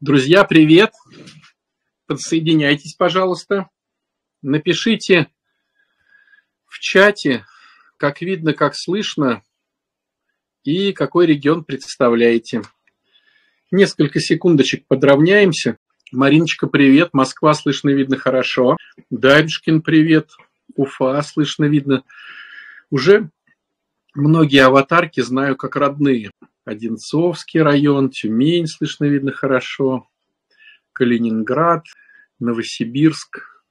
Друзья, привет! Подсоединяйтесь, пожалуйста. Напишите в чате, как видно, как слышно, и какой регион представляете. Несколько секундочек подравняемся. Мариночка, привет. Москва слышно, видно хорошо. Дарюшкин, привет. Уфа слышно, видно. Уже многие аватарки знаю как родные. Одинцовский район, Тюмень слышно, видно хорошо, Калининград, Новосибирск.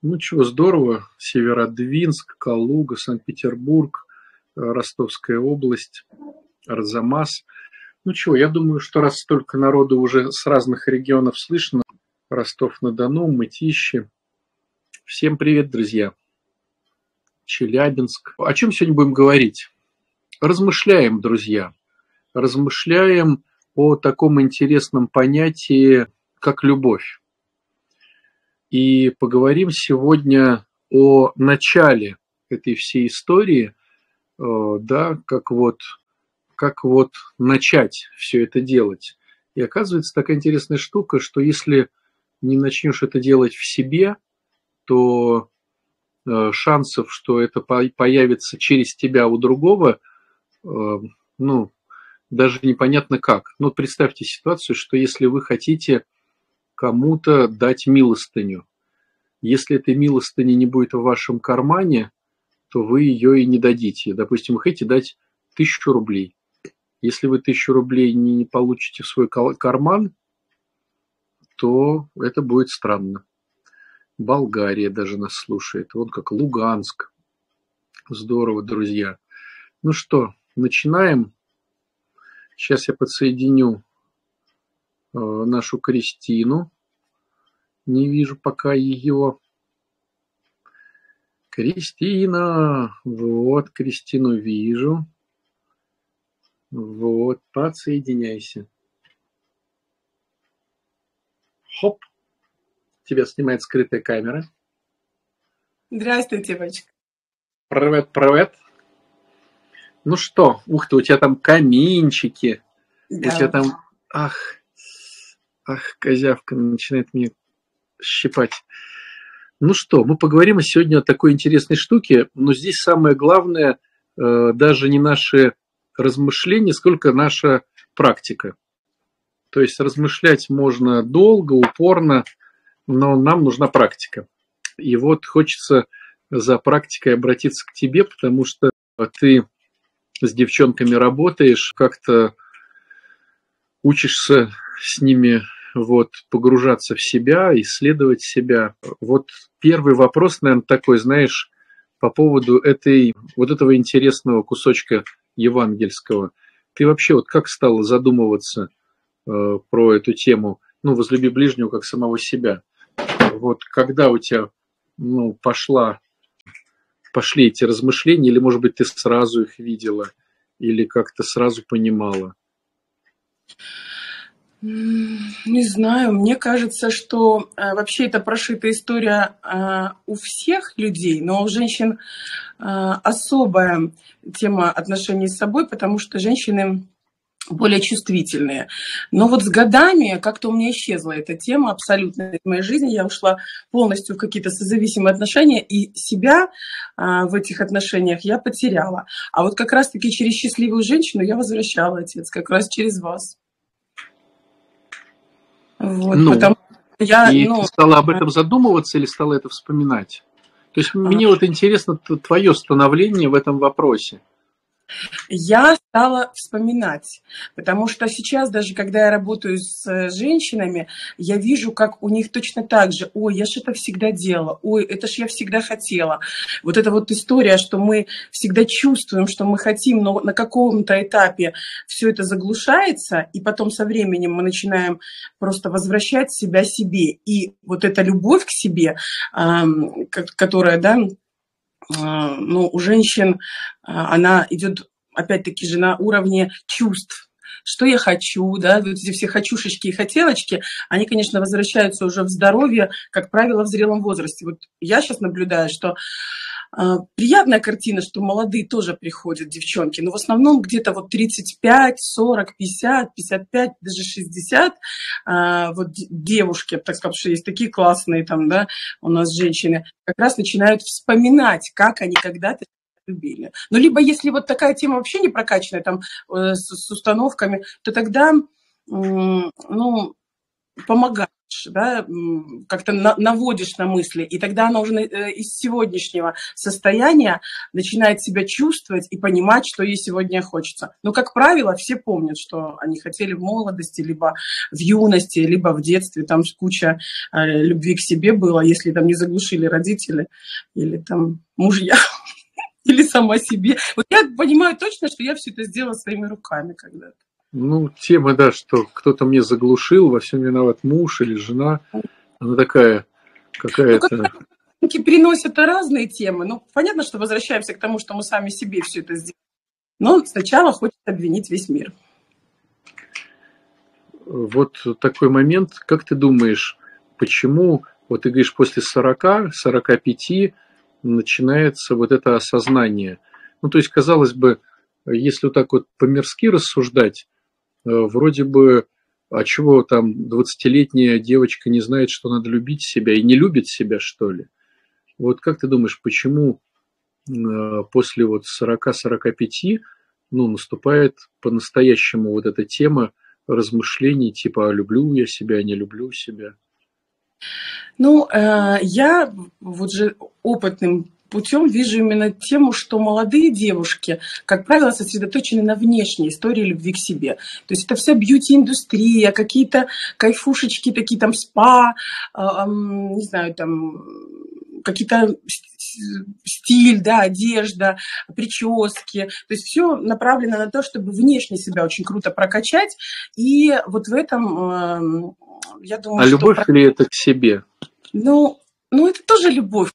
Ну чего, здорово. Северодвинск, Калуга, Санкт-Петербург, э, Ростовская область, Арзамас. Ну чего, я думаю, что раз столько народу уже с разных регионов слышно, Ростов-на-Дону, Мытищи. Всем привет, друзья. Челябинск. О чем сегодня будем говорить? Размышляем, друзья размышляем о таком интересном понятии, как любовь. И поговорим сегодня о начале этой всей истории, э, да, как вот, как вот начать все это делать. И оказывается такая интересная штука, что если не начнешь это делать в себе, то э, шансов, что это появится через тебя у другого, э, ну, даже непонятно как. Ну, представьте ситуацию, что если вы хотите кому-то дать милостыню, если этой милостыни не будет в вашем кармане, то вы ее и не дадите. Допустим, вы хотите дать тысячу рублей. Если вы тысячу рублей не получите в свой карман, то это будет странно. Болгария даже нас слушает. Вот как Луганск. Здорово, друзья. Ну что, начинаем. Сейчас я подсоединю э, нашу Кристину. Не вижу пока ее. Кристина! Вот, Кристину вижу. Вот, подсоединяйся. Хоп! Тебя снимает скрытая камера. Здравствуйте, девочка. Привет, привет. Ну что, ух ты, у тебя там каминчики, да. у тебя там, ах, ах, козявка начинает мне щипать. Ну что, мы поговорим сегодня о такой интересной штуке, но здесь самое главное э, даже не наши размышления, сколько наша практика. То есть размышлять можно долго, упорно, но нам нужна практика. И вот хочется за практикой обратиться к тебе, потому что ты с девчонками работаешь, как-то учишься с ними вот, погружаться в себя, исследовать себя. Вот первый вопрос, наверное, такой, знаешь, по поводу этой, вот этого интересного кусочка евангельского. Ты вообще вот как стала задумываться э, про эту тему, ну, возлюби ближнего как самого себя? Вот когда у тебя, ну, пошла пошли эти размышления, или, может быть, ты сразу их видела, или как-то сразу понимала? Не знаю, мне кажется, что э, вообще это прошитая история э, у всех людей, но у женщин э, особая тема отношений с собой, потому что женщины более чувствительные. Но вот с годами как-то у меня исчезла эта тема абсолютно из моей жизни. Я ушла полностью в какие-то созависимые отношения, и себя а, в этих отношениях я потеряла. А вот как раз-таки через счастливую женщину я возвращала, отец, как раз через вас. Вот, ну, потому я, и ну, ты стала об этом задумываться или стала это вспоминать? То есть а... мне вот интересно твое становление в этом вопросе я стала вспоминать, потому что сейчас даже когда я работаю с э, женщинами, я вижу, как у них точно так же, ой, я же это всегда делала, ой, это ж я всегда хотела. Вот эта вот история, что мы всегда чувствуем, что мы хотим, но на каком-то этапе все это заглушается, и потом со временем мы начинаем просто возвращать себя себе. И вот эта любовь к себе, которая, да, а, ну, у женщин а, она идет, опять-таки же, на уровне чувств, что я хочу, да, вот эти все хочушечки и хотелочки, они, конечно, возвращаются уже в здоровье, как правило, в зрелом возрасте. Вот я сейчас наблюдаю, что приятная картина, что молодые тоже приходят, девчонки, но в основном где-то вот 35, 40, 50, 55, даже 60 а, вот девушки, так сказать, что есть такие классные там, да, у нас женщины, как раз начинают вспоминать, как они когда-то любили. Ну, либо если вот такая тема вообще не прокачанная, там, э, с, с установками, то тогда, ну, помогает да, как-то наводишь на мысли, и тогда она уже э, из сегодняшнего состояния начинает себя чувствовать и понимать, что ей сегодня хочется. Но, как правило, все помнят, что они хотели в молодости, либо в юности, либо в детстве, там куча э, любви к себе было, если там не заглушили родители или там мужья или сама себе. Вот я понимаю точно, что я все это сделала своими руками когда-то. Ну, тема, да, что кто-то мне заглушил, во всем виноват муж или жена. Она такая какая-то... Ну, приносят разные темы. Ну, понятно, что возвращаемся к тому, что мы сами себе все это сделали. Но сначала хочет обвинить весь мир. Вот такой момент. Как ты думаешь, почему, вот ты говоришь, после 40, 45 начинается вот это осознание? Ну, то есть, казалось бы, если вот так вот по-мирски рассуждать, вроде бы, а чего там 20-летняя девочка не знает, что надо любить себя и не любит себя, что ли? Вот как ты думаешь, почему э, после вот 40-45 ну, наступает по-настоящему вот эта тема размышлений типа «А люблю я себя, не люблю себя»? Ну, э, я вот же опытным путем вижу именно тему, что молодые девушки, как правило, сосредоточены на внешней истории любви к себе. То есть это вся бьюти-индустрия, какие-то кайфушечки, такие там спа, э, не знаю, там какие-то стиль, да, одежда, прически. То есть все направлено на то, чтобы внешне себя очень круто прокачать. И вот в этом, я думаю, а что... любовь ли это к себе? Ну, ну, это тоже любовь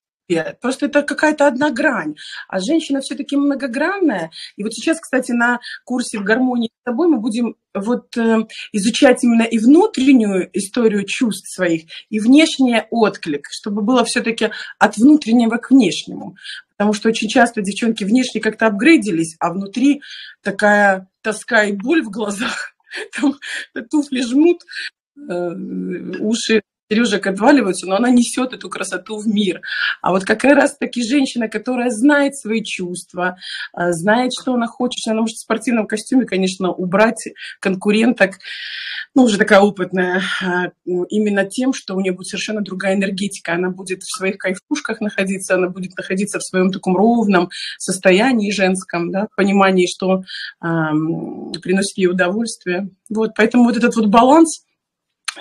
Просто это какая-то одна грань. А женщина все-таки многогранная. И вот сейчас, кстати, на курсе в гармонии с собой мы будем вот э, изучать именно и внутреннюю историю чувств своих, и внешний отклик, чтобы было все-таки от внутреннего к внешнему. Потому что очень часто девчонки внешне как-то апгрейдились, а внутри такая тоска и боль в глазах. Там туфли жмут, э, уши сережек отваливаются, но она несет эту красоту в мир. А вот как раз таки женщина, которая знает свои чувства, а, знает, что она хочет, она может в спортивном костюме, конечно, убрать конкуренток, ну, уже такая опытная, а, именно тем, что у нее будет совершенно другая энергетика. Она будет в своих кайфушках находиться, она будет находиться в своем таком ровном состоянии женском, да, понимании, что эм, приносит ей удовольствие. Вот, поэтому вот этот вот баланс –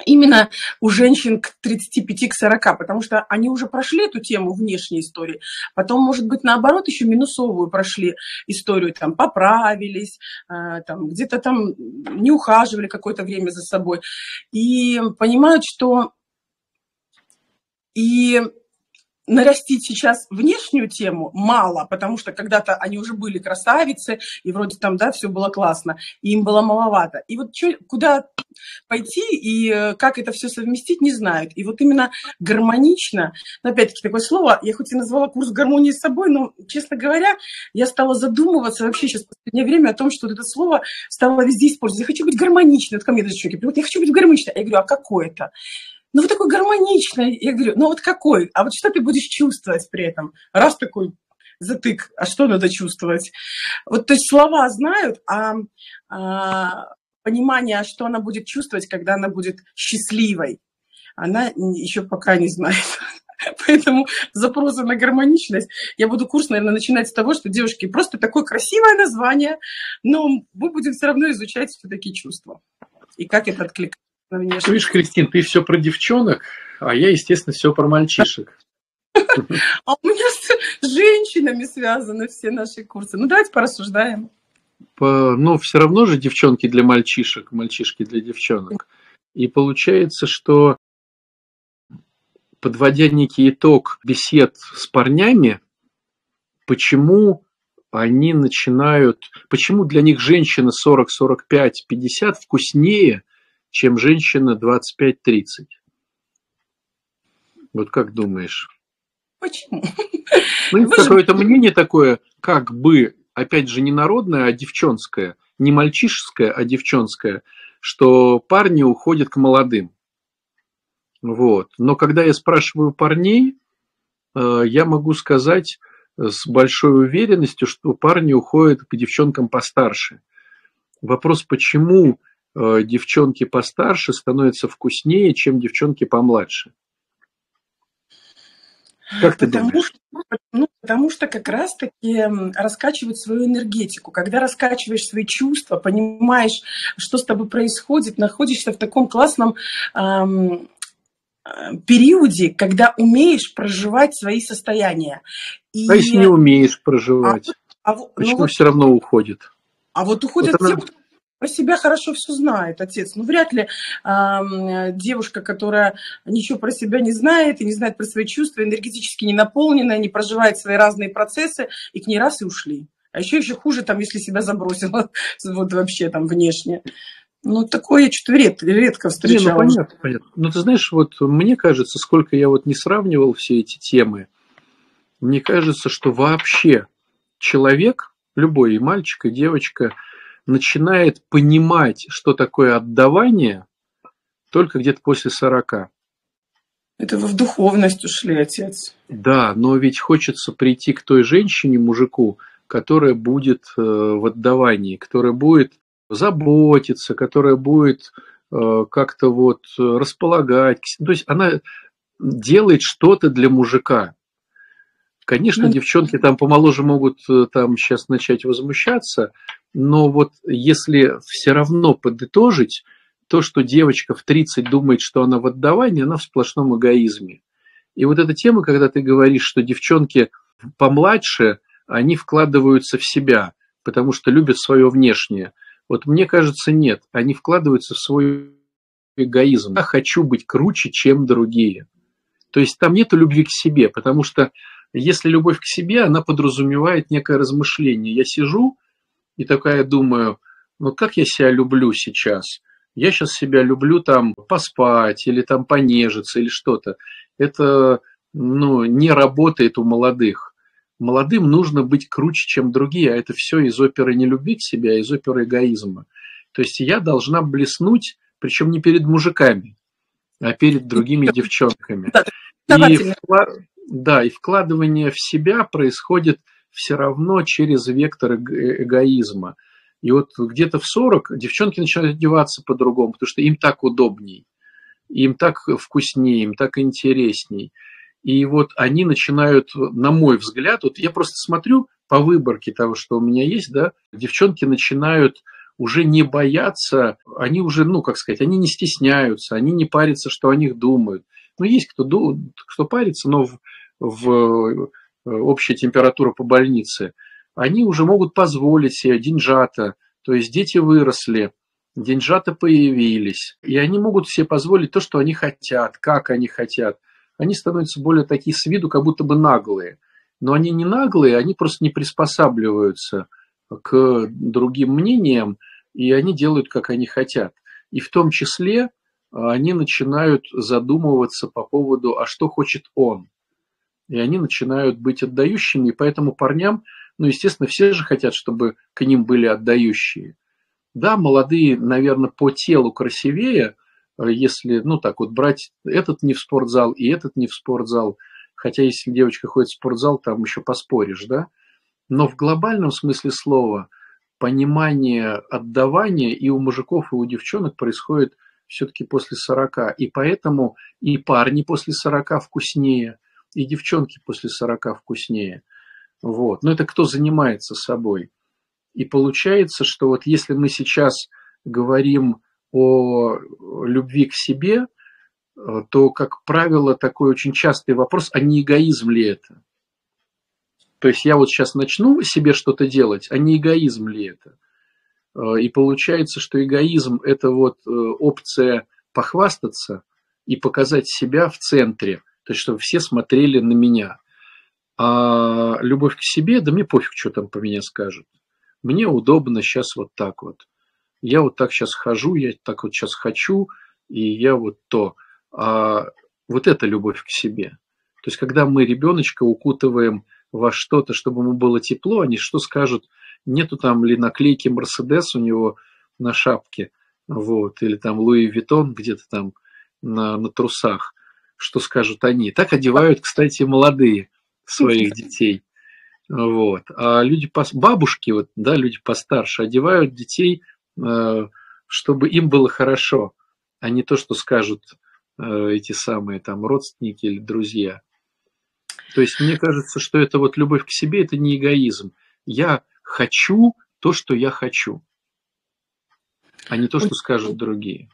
именно у женщин к 35 к 40, потому что они уже прошли эту тему внешней истории, потом, может быть, наоборот, еще минусовую прошли историю, там, поправились, э, там, где-то там не ухаживали какое-то время за собой, и понимают, что и нарастить сейчас внешнюю тему мало, потому что когда-то они уже были красавицы, и вроде там, да, все было классно, и им было маловато. И вот чё, куда пойти и э, как это все совместить, не знают. И вот именно гармонично, ну, опять-таки такое слово, я хоть и назвала курс гармонии с собой, но, честно говоря, я стала задумываться вообще сейчас в последнее время о том, что вот это слово стало везде использовать. Я хочу быть гармоничной. Вот ко мне даже человек говорит, я хочу быть гармоничной. Я говорю, а какое это? Ну, вы такой гармоничный. Я говорю, ну, вот какой? А вот что ты будешь чувствовать при этом? Раз такой затык, а что надо чувствовать? Вот, то есть слова знают, а, а понимание, что она будет чувствовать, когда она будет счастливой, она еще пока не знает. Поэтому запросы на гармоничность. Я буду курс, наверное, начинать с того, что, девушки, просто такое красивое название, но мы будем все равно изучать все-таки чувства. И как это откликается внешность. Видишь, Кристин, ты все про девчонок, а я, естественно, все про мальчишек. А у меня с женщинами связаны все наши курсы. Ну, давайте порассуждаем. По, но все равно же девчонки для мальчишек, мальчишки для девчонок. И получается, что подводя некий итог бесед с парнями, почему они начинают, почему для них женщина 40, 45, 50 вкуснее, чем женщина 25-30. Вот как думаешь? Почему? Ну, какое-то мнение такое, как бы, опять же, не народное, а девчонское, не мальчишеское, а девчонское, что парни уходят к молодым. Вот. Но когда я спрашиваю парней, э, я могу сказать с большой уверенностью, что парни уходят к девчонкам постарше. Вопрос, почему девчонки постарше становятся вкуснее, чем девчонки помладше? Как ты потому, думаешь? Что, ну, потому что как раз-таки раскачивать свою энергетику. Когда раскачиваешь свои чувства, понимаешь, что с тобой происходит, находишься в таком классном эм, периоде, когда умеешь проживать свои состояния. И... А если не умеешь проживать, а, а, почему ну, все равно уходит? А вот уходят вот она... те, кто про себя хорошо все знает, отец. Ну, вряд ли э, девушка, которая ничего про себя не знает и не знает про свои чувства, энергетически не наполненная, не проживает свои разные процессы, и к ней раз и ушли. А еще еще хуже, там, если себя забросила вот вообще там внешне. Ну, такое я что-то редко, редко встречала. Не, ну, понятно, понятно. Ну, ты знаешь, вот мне кажется, сколько я вот не сравнивал все эти темы, мне кажется, что вообще человек, любой и мальчик, и девочка, начинает понимать, что такое отдавание, только где-то после 40. Это вы в духовность ушли, отец. Да, но ведь хочется прийти к той женщине, мужику, которая будет э, в отдавании, которая будет заботиться, которая будет э, как-то вот располагать. То есть она делает что-то для мужика. Конечно, ну, девчонки там помоложе могут э, там сейчас начать возмущаться, но вот если все равно подытожить, то, что девочка в 30 думает, что она в отдавании, она в сплошном эгоизме. И вот эта тема, когда ты говоришь, что девчонки помладше, они вкладываются в себя, потому что любят свое внешнее – вот мне кажется, нет. Они вкладываются в свой эгоизм. Я хочу быть круче, чем другие. То есть там нет любви к себе, потому что если любовь к себе, она подразумевает некое размышление. Я сижу и такая думаю, ну как я себя люблю сейчас? Я сейчас себя люблю там поспать или там понежиться или что-то. Это ну, не работает у молодых молодым нужно быть круче, чем другие, а это все из оперы не любви к себе, а из оперы эгоизма. То есть я должна блеснуть, причем не перед мужиками, а перед другими девчонками. И, да, и вкладывание в себя происходит все равно через вектор эгоизма. И вот где-то в 40 девчонки начинают одеваться по-другому, потому что им так удобней, им так вкуснее, им так интересней. И вот они начинают, на мой взгляд, вот я просто смотрю по выборке того, что у меня есть, да, девчонки начинают уже не бояться, они уже, ну, как сказать, они не стесняются, они не парятся, что о них думают. Ну, есть кто, кто парится, но в, в общая температура по больнице, они уже могут позволить себе деньжата, то есть дети выросли, деньжата появились, и они могут себе позволить то, что они хотят, как они хотят – они становятся более такие с виду, как будто бы наглые. Но они не наглые, они просто не приспосабливаются к другим мнениям, и они делают, как они хотят. И в том числе а, они начинают задумываться по поводу, а что хочет он. И они начинают быть отдающими, и поэтому парням, ну, естественно, все же хотят, чтобы к ним были отдающие. Да, молодые, наверное, по телу красивее, Э, если, ну так вот, брать этот не в спортзал и этот не в спортзал, хотя если девочка ходит в спортзал, там еще поспоришь, да, но в глобальном смысле слова понимание отдавания и у мужиков, и у девчонок происходит все-таки после 40. И поэтому и парни после 40 вкуснее, и девчонки после 40 вкуснее. Вот. Но это кто занимается собой. И получается, что вот если мы сейчас говорим о любви к себе, то, как правило, такой очень частый вопрос, а не эгоизм ли это? То есть я вот сейчас начну себе что-то делать, а не эгоизм ли это? Э, и получается, что эгоизм – это вот э, опция похвастаться и показать себя в центре, то есть чтобы все смотрели на меня. А любовь к себе, да мне пофиг, что там по мне скажут. Мне удобно сейчас вот так вот я вот так сейчас хожу, я так вот сейчас хочу, и я вот то. А вот это любовь к себе. То есть, когда мы ребеночка укутываем во что-то, чтобы ему было тепло, они что скажут, нету там ли наклейки Мерседес у него на шапке, вот, или там Луи Виттон где-то там на, на трусах, что скажут они. Так одевают, кстати, молодые своих детей. Вот. А люди, бабушки, вот, да, люди постарше, одевают детей, э, чтобы им было хорошо, а не то, что скажут э, эти самые там родственники или друзья. То есть мне кажется, что это вот любовь к себе, это не эгоизм. Я хочу то, что я хочу, а не то, что скажут другие.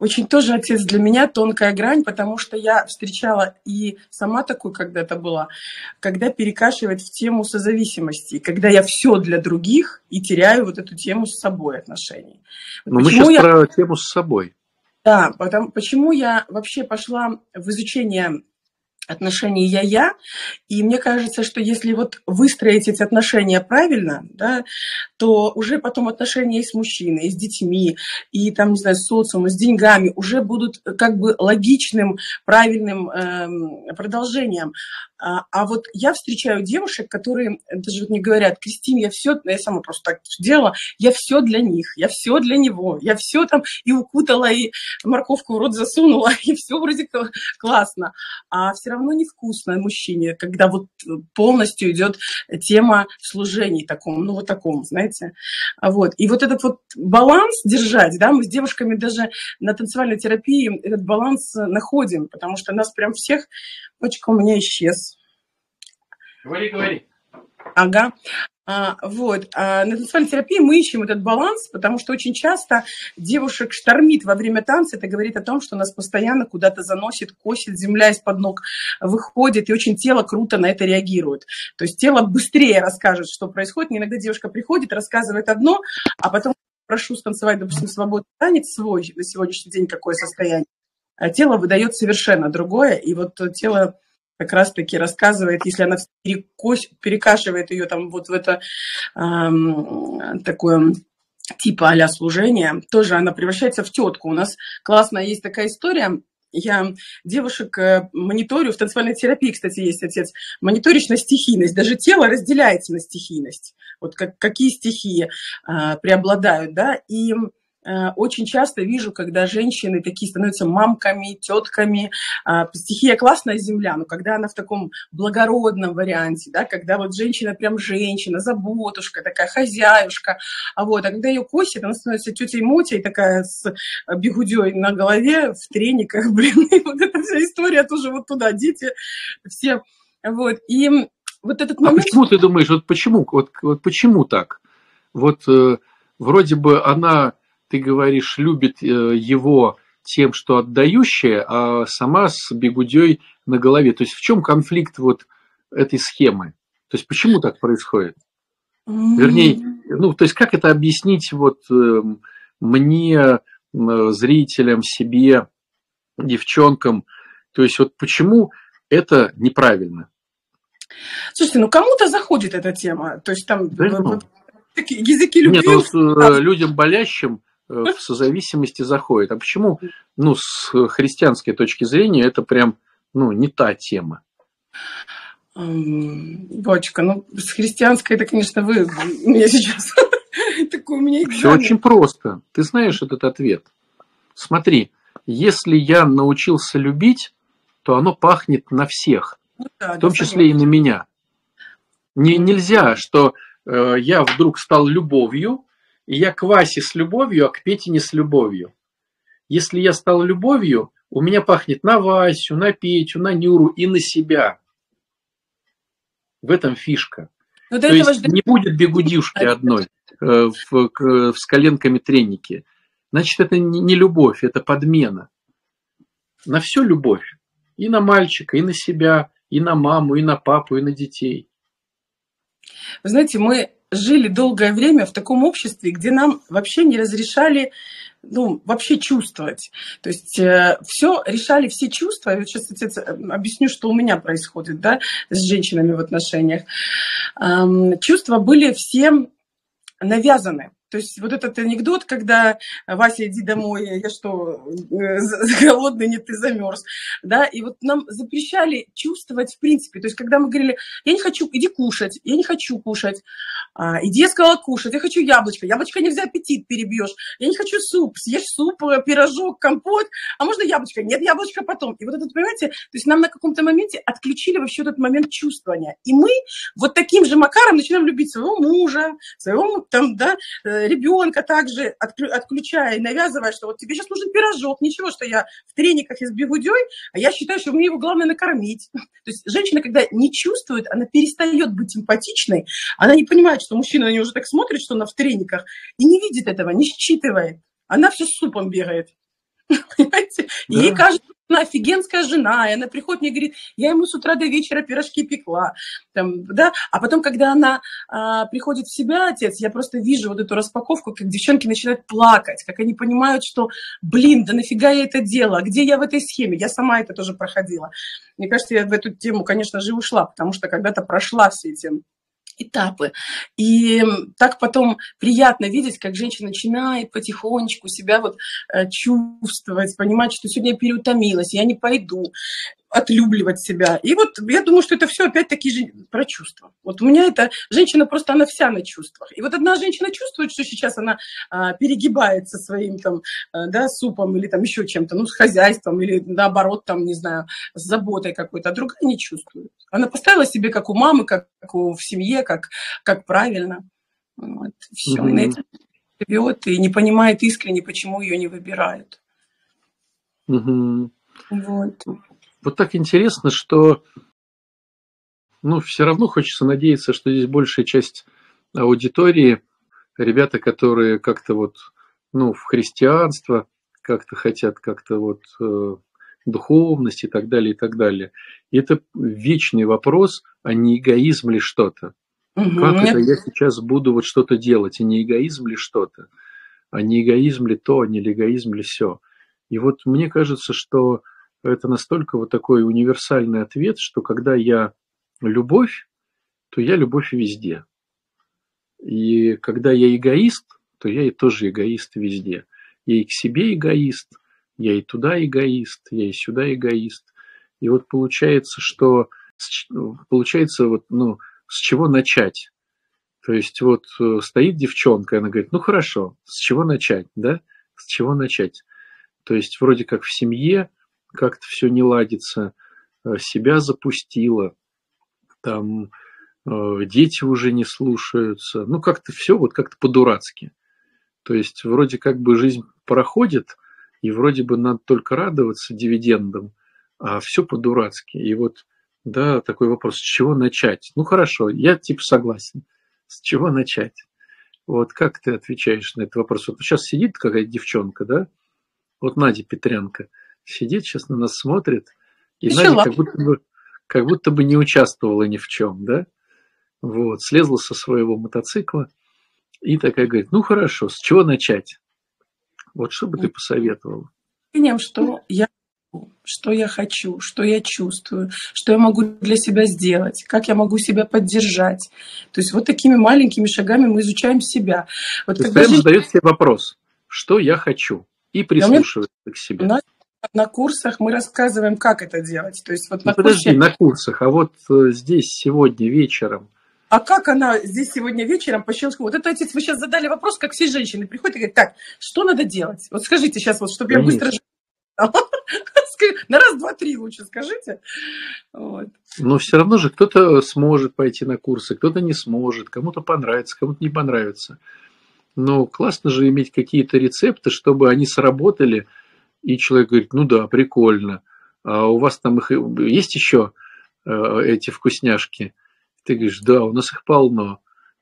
Очень тоже отец для меня тонкая грань, потому что я встречала и сама такой когда-то была, когда перекашивает в тему созависимости, когда я все для других и теряю вот эту тему с собой отношений. Но мы сейчас я... про тему с собой. Да, потому, почему я вообще пошла в изучение отношения я-я. И мне кажется, что если вот выстроить эти отношения правильно, да, то уже потом отношения и с мужчиной, и с детьми, и там, не знаю, с социумом, с деньгами уже будут как бы логичным, правильным эм, продолжением. А, а вот я встречаю девушек, которые даже вот мне говорят, Кристин, я все, я сама просто так делала, я все для них, я все для него, я все там и укутала, и морковку в рот засунула, и все вроде классно. А все равно невкусно мужчине, когда вот полностью идет тема служений таком, ну вот таком, знаете. Вот. И вот этот вот баланс держать, да, мы с девушками даже на танцевальной терапии этот баланс находим, потому что нас прям всех, почка у меня исчез, Говори, говори. Ага. А, вот. А на танцевальной терапии мы ищем этот баланс, потому что очень часто девушек штормит во время танца. Это говорит о том, что нас постоянно куда-то заносит, косит, земля из-под ног выходит, и очень тело круто на это реагирует. То есть тело быстрее расскажет, что происходит. Иногда девушка приходит, рассказывает одно, а потом прошу станцевать, допустим, свободный танец свой на сегодняшний день, какое состояние. А тело выдает совершенно другое, и вот тело как раз-таки рассказывает, если она перекос, перекашивает ее там вот в это эм, такое типа а служения, тоже она превращается в тетку. У нас классная есть такая история, я девушек э, мониторю, в танцевальной терапии, кстати, есть отец, мониторишь на стихийность, даже тело разделяется на стихийность, вот как, какие стихии э, преобладают, да, и очень часто вижу, когда женщины такие становятся мамками, тетками. А, стихия классная земля, но когда она в таком благородном варианте, да, когда вот женщина прям женщина, заботушка, такая хозяюшка, а вот, а когда ее косит, она становится тетей Мотей, такая с бегудей на голове, в трениках, блин, и вот эта вся история тоже вот туда, дети все, вот, и вот этот а момент... А почему ты думаешь, вот почему, вот, вот почему так? Вот э, вроде бы она ты говоришь, любит э, его тем, что отдающая, а сама с бегудей на голове. То есть в чем конфликт вот этой схемы? То есть почему так происходит? Вернее, ну, то есть как это объяснить вот эм, мне, зрителям, себе, девчонкам? То есть вот почему это неправильно? Слушайте, ну кому-то заходит эта тема. То есть там да, ну. языки любви. Нет, ну, э, людям болящим Э, в созависимости заходит. А почему, ну, с христианской точки зрения, это прям, ну, не та тема? Бочка, ну, с христианской, это, конечно, вы мне сейчас такой у меня Все очень просто. Ты знаешь этот ответ. Смотри, если я научился любить, то оно пахнет на всех, ну, да, в том числе и на меня. Не, нельзя, что э, я вдруг стал любовью, и я к Васе с любовью, а к Пете не с любовью. Если я стал любовью, у меня пахнет на Васю, на Петю, на Нюру и на себя. В этом фишка. Но ну, То есть не будет бегудюшки одной э, в, в, с коленками треники. Значит, это не любовь, это подмена. На все любовь. И на мальчика, и на себя, и на маму, и на папу, и на детей. Вы знаете, мы жили долгое время в таком обществе, где нам вообще не разрешали ну, вообще чувствовать. То есть э, все решали все чувства. Я сейчас отец, э, объясню, что у меня происходит да, с женщинами в отношениях. Эм, чувства были всем навязаны. То есть вот этот анекдот, когда Вася, иди домой, я что, э, голодный, не ты замерз, да, и вот нам запрещали чувствовать в принципе, то есть когда мы говорили, я не хочу, иди кушать, я не хочу кушать, а, иди, я сказала, кушать, я хочу яблочко, яблочко нельзя аппетит перебьешь, я не хочу суп, съешь суп, э, пирожок, компот, а можно яблочко? Нет, яблочко потом. И вот этот, понимаете, то есть нам на каком-то моменте отключили вообще этот момент чувствования, и мы вот таким же макаром начинаем любить своего мужа, своего там, да, э, ребенка также отключая и навязывая, что вот тебе сейчас нужен пирожок, ничего, что я в трениках и с бегудей, а я считаю, что мне его главное накормить. То есть женщина, когда не чувствует, она перестает быть эмпатичной, она не понимает, что мужчина на нее уже так смотрит, что она в трениках, и не видит этого, не считывает. Она все с супом бегает. Понимаете? Да. Ей кажется, она офигенская жена, и она приходит мне говорит, я ему с утра до вечера пирожки пекла, там, да, а потом, когда она а, приходит в себя, отец, я просто вижу вот эту распаковку, как девчонки начинают плакать, как они понимают, что, блин, да нафига я это делала, где я в этой схеме, я сама это тоже проходила. Мне кажется, я в эту тему, конечно же, ушла, потому что когда-то прошла все эти этапы. И так потом приятно видеть, как женщина начинает потихонечку себя вот э, чувствовать, понимать, что сегодня я переутомилась, я не пойду отлюбливать себя. И вот я думаю, что это все опять-таки же про чувства. Вот у меня эта женщина просто, она вся на чувствах. И вот одна женщина чувствует, что сейчас она а, перегибается своим там, а, да, супом или там еще чем-то, ну, с хозяйством или наоборот, там, не знаю, с заботой какой-то, а другая не чувствует. Она поставила себе, как у мамы, как, как у, в семье, как, как правильно. Вот, все. Mm-hmm. И на этом живет и не понимает искренне, почему ее не выбирают. Mm-hmm. Вот вот так интересно, что ну, все равно хочется надеяться, что здесь большая часть аудитории, ребята, которые как-то вот, ну, в христианство как-то хотят, как-то вот э, духовность и так далее, и так далее. И это вечный вопрос, а не эгоизм ли что-то. Угу, как это я сейчас буду вот что-то делать, и не эгоизм ли что-то, а не эгоизм ли то, а не эгоизм ли все. И вот мне кажется, что это настолько вот такой универсальный ответ, что когда я любовь, то я любовь везде. И когда я эгоист, то я и тоже эгоист везде. Я и к себе эгоист, я и туда эгоист, я и сюда эгоист. И вот получается, что получается вот, ну, с чего начать? То есть вот э, стоит девчонка, она говорит, ну хорошо, с чего начать, да? С чего начать? То есть вроде как в семье, как-то все не ладится, э, себя запустила, там э, дети уже не слушаются, ну как-то все вот как-то по-дурацки. То есть вроде как бы жизнь проходит, и вроде бы надо только радоваться дивидендам, а все по-дурацки. И вот, да, такой вопрос, с чего начать? Ну хорошо, я типа согласен. С чего начать? Вот как ты отвечаешь на этот вопрос? Вот сейчас сидит какая-то девчонка, да? Вот Надя Петренко – сидит сейчас на нас смотрит, и Еще Надя как будто, бы, как будто бы не участвовала ни в чем, да? Вот, слезла со своего мотоцикла и такая говорит, ну хорошо, с чего начать? Вот что бы ты посоветовала? Что я что я хочу, что я чувствую, что я могу для себя сделать, как я могу себя поддержать. То есть вот такими маленькими шагами мы изучаем себя. Вот То есть прямо жизнь... задает себе вопрос, что я хочу, и прислушивается к себе. На курсах мы рассказываем, как это делать. То есть вот на ну, Подожди, курсе... на курсах, а вот э, здесь сегодня вечером. А как она здесь сегодня вечером по щелчку? Вот это, отец, вы сейчас задали вопрос, как все женщины приходят и говорят, так, что надо делать? Вот скажите сейчас, вот, чтобы Конечно. я быстро... На раз, два, три лучше скажите. Вот. Но все равно же кто-то сможет пойти на курсы, кто-то не сможет, кому-то понравится, кому-то не понравится. Но классно же иметь какие-то рецепты, чтобы они сработали – и человек говорит, ну да, прикольно. А у вас там их есть еще э, эти вкусняшки? Ты говоришь, да, у нас их полно.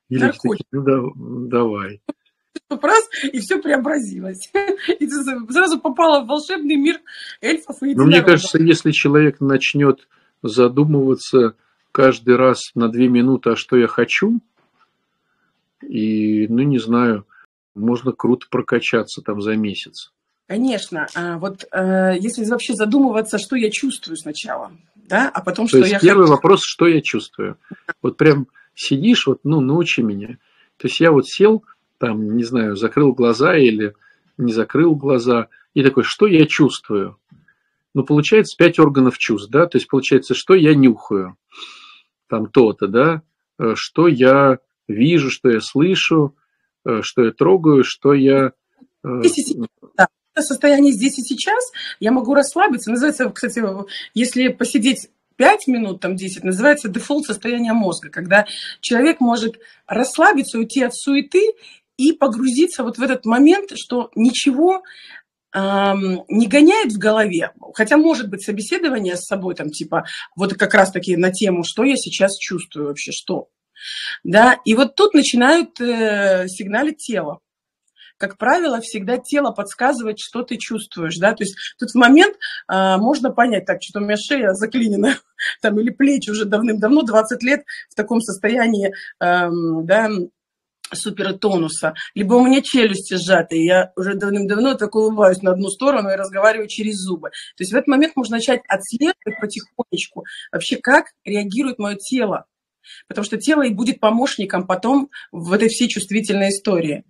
Или такие, ну да, давай. Раз, и все преобразилось. И ты сразу попала в волшебный мир эльфов и Ну, мне кажется, если человек начнет задумываться каждый раз на две минуты, а что я хочу, и, ну, не знаю, можно круто прокачаться там за месяц. Конечно. А вот э, если вообще задумываться, что я чувствую сначала, да, а потом, То что есть я первый хочу. вопрос, что я чувствую. Вот прям сидишь, вот, ну, научи меня. То есть я вот сел там, не знаю, закрыл глаза или не закрыл глаза, и такой, что я чувствую? Ну, получается, пять органов чувств, да, то есть получается, что я нюхаю, там то-то, да, э, что я вижу, что я слышу, э, что я трогаю, что я... Э, состояние здесь и сейчас, я могу расслабиться. Называется, кстати, если посидеть 5 минут, там 10, называется дефолт состояния мозга, когда человек может расслабиться, уйти от суеты и погрузиться вот в этот момент, что ничего не гоняет в голове, хотя может быть собеседование с собой, там типа вот как раз таки на тему, что я сейчас чувствую вообще, что. Да, и вот тут начинают э, сигналить тело как правило, всегда тело подсказывает, что ты чувствуешь, да, то есть тут в момент а, можно понять, так, что у меня шея заклинена, там, или плечи уже давным-давно, 20 лет в таком состоянии, эм, да, супертонуса, либо у меня челюсти сжатые, я уже давным-давно так улыбаюсь на одну сторону и разговариваю через зубы. То есть в этот момент можно начать отслеживать потихонечку вообще, как реагирует мое тело, потому что тело и будет помощником потом в этой всей чувствительной истории.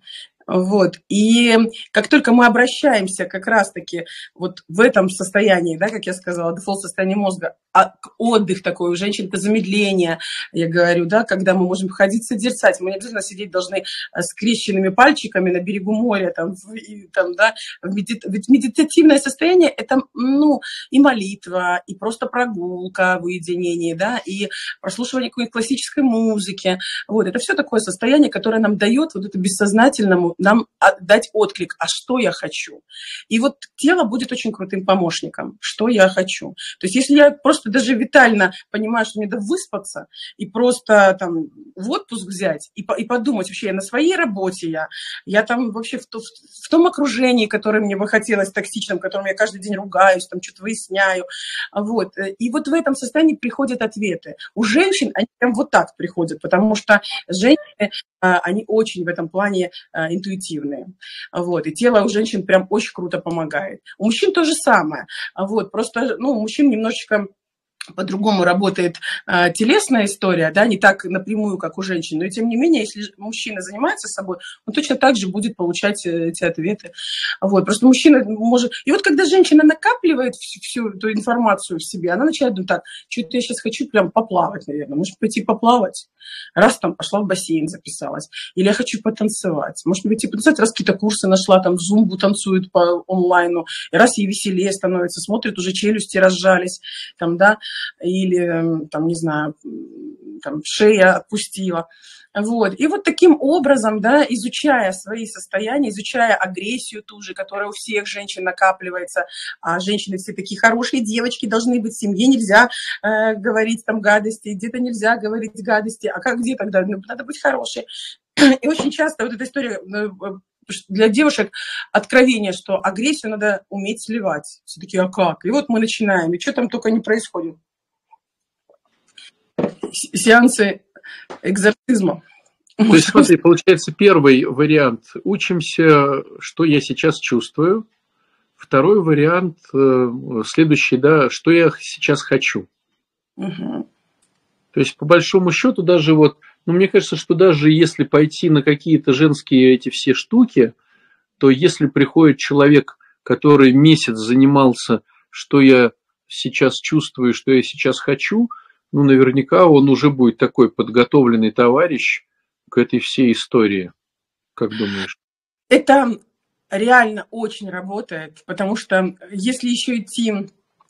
Вот. И как только мы обращаемся как раз-таки вот в этом состоянии, да, как я сказала, дефолт состояние мозга, а отдых такой у женщин, это замедление, я говорю, да, когда мы можем ходить созерцать, мы не обязательно сидеть должны э, скрещенными пальчиками на берегу моря, там, и, там да, ведь медитативное состояние – это, ну, и молитва, и просто прогулка в уединении, да, и прослушивание какой-нибудь классической музыки, вот, это все такое состояние, которое нам дает вот это бессознательному нам дать отклик, а что я хочу. И вот тело будет очень крутым помощником, что я хочу. То есть если я просто даже витально понимаю, что мне надо выспаться и просто там в отпуск взять и, и подумать вообще, я на своей работе, я, я там вообще в, в, в том окружении, которое мне бы хотелось, токсичном, которым я каждый день ругаюсь, там что-то выясняю. Вот. И вот в этом состоянии приходят ответы. У женщин они прям вот так приходят, потому что женщины, а, они очень в этом плане интуитивны интуитивные. Вот, и тело у женщин прям очень круто помогает. У мужчин то же самое. Вот, просто, ну, у мужчин немножечко по-другому работает э, телесная история, да, не так напрямую, как у женщин, но тем не менее, если мужчина занимается собой, он точно так же будет получать э, эти ответы. Вот, просто мужчина может... И вот когда женщина накапливает всю, всю эту информацию в себе, она начинает думать, так, что-то я сейчас хочу прям поплавать, наверное, может пойти поплавать, раз там пошла в бассейн записалась, или я хочу потанцевать, может пойти потанцевать, раз какие-то курсы нашла, там, зумбу танцует по онлайну, и раз ей веселее становится, смотрит, уже челюсти разжались, там, да, или, там, не знаю, там, шея отпустила. Вот. И вот таким образом, да, изучая свои состояния, изучая агрессию ту же, которая у всех женщин накапливается, а женщины все такие хорошие девочки должны быть в семье, нельзя э, говорить там гадости, где-то нельзя говорить гадости, а как где тогда? Ну, надо быть хорошей. И очень часто вот эта история э, для девушек откровение, что агрессию надо уметь сливать. Все таки а как? И вот мы начинаем, и что там только не происходит сеансы экзорцизма. То есть, смотри, получается, первый вариант – учимся, что я сейчас чувствую. Второй вариант, э, следующий, да, что я сейчас хочу. Угу. То есть, по большому счету, даже вот, ну, мне кажется, что даже если пойти на какие-то женские эти все штуки, то если приходит человек, который месяц занимался, что я сейчас чувствую, что я сейчас хочу – ну, наверняка он уже будет такой подготовленный товарищ к этой всей истории. Как думаешь? Это реально очень работает, потому что если еще идти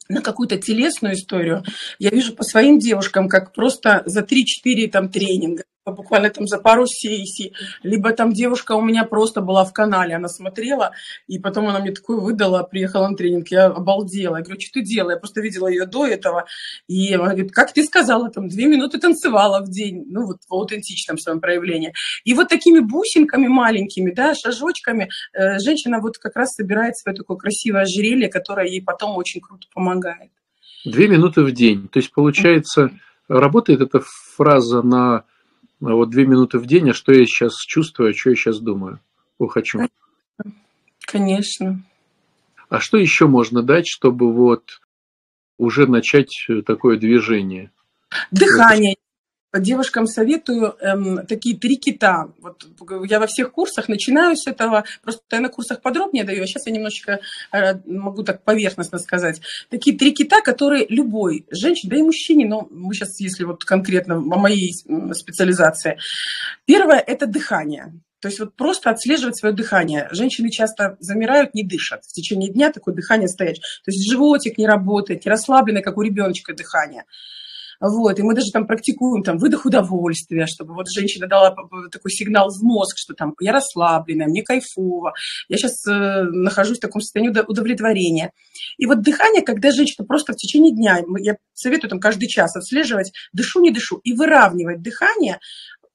на какую-то телесную историю, я вижу по своим девушкам, как просто за 3-4 там тренинга буквально там за пару сессий, либо там девушка у меня просто была в канале, она смотрела, и потом она мне такое выдала, приехала на тренинг, я обалдела, я говорю, что ты делала, я просто видела ее до этого, и она говорит, как ты сказала, там, две минуты танцевала в день, ну, вот в аутентичном своем проявлении. И вот такими бусинками маленькими, да, шажочками э, женщина вот как раз собирает свое такое красивое ожерелье, которое ей потом очень круто помогает. Две минуты в день, то есть получается, работает эта фраза на вот две минуты в день, а что я сейчас чувствую, а что я сейчас думаю, о, хочу. Конечно. А что еще можно дать, чтобы вот уже начать такое движение? Дыхание. Девушкам советую эм, такие три кита. Вот я во всех курсах начинаю с этого, просто я на курсах подробнее даю, а сейчас я немножечко э, могу так поверхностно сказать. Такие три кита, которые любой женщине, да и мужчине, но мы сейчас, если вот конкретно о моей специализации. Первое – это дыхание. То есть вот просто отслеживать свое дыхание. Женщины часто замирают, не дышат. В течение дня такое дыхание стоит. То есть животик не работает, не расслабленное, как у ребеночка дыхание. Вот, и мы даже там практикуем там выдох удовольствия, чтобы вот женщина дала такой сигнал в мозг, что там я расслабленная, мне кайфово, я сейчас э, нахожусь в таком состоянии удовлетворения. И вот дыхание, когда женщина просто в течение дня, я советую там каждый час отслеживать, дышу, не дышу, и выравнивать дыхание,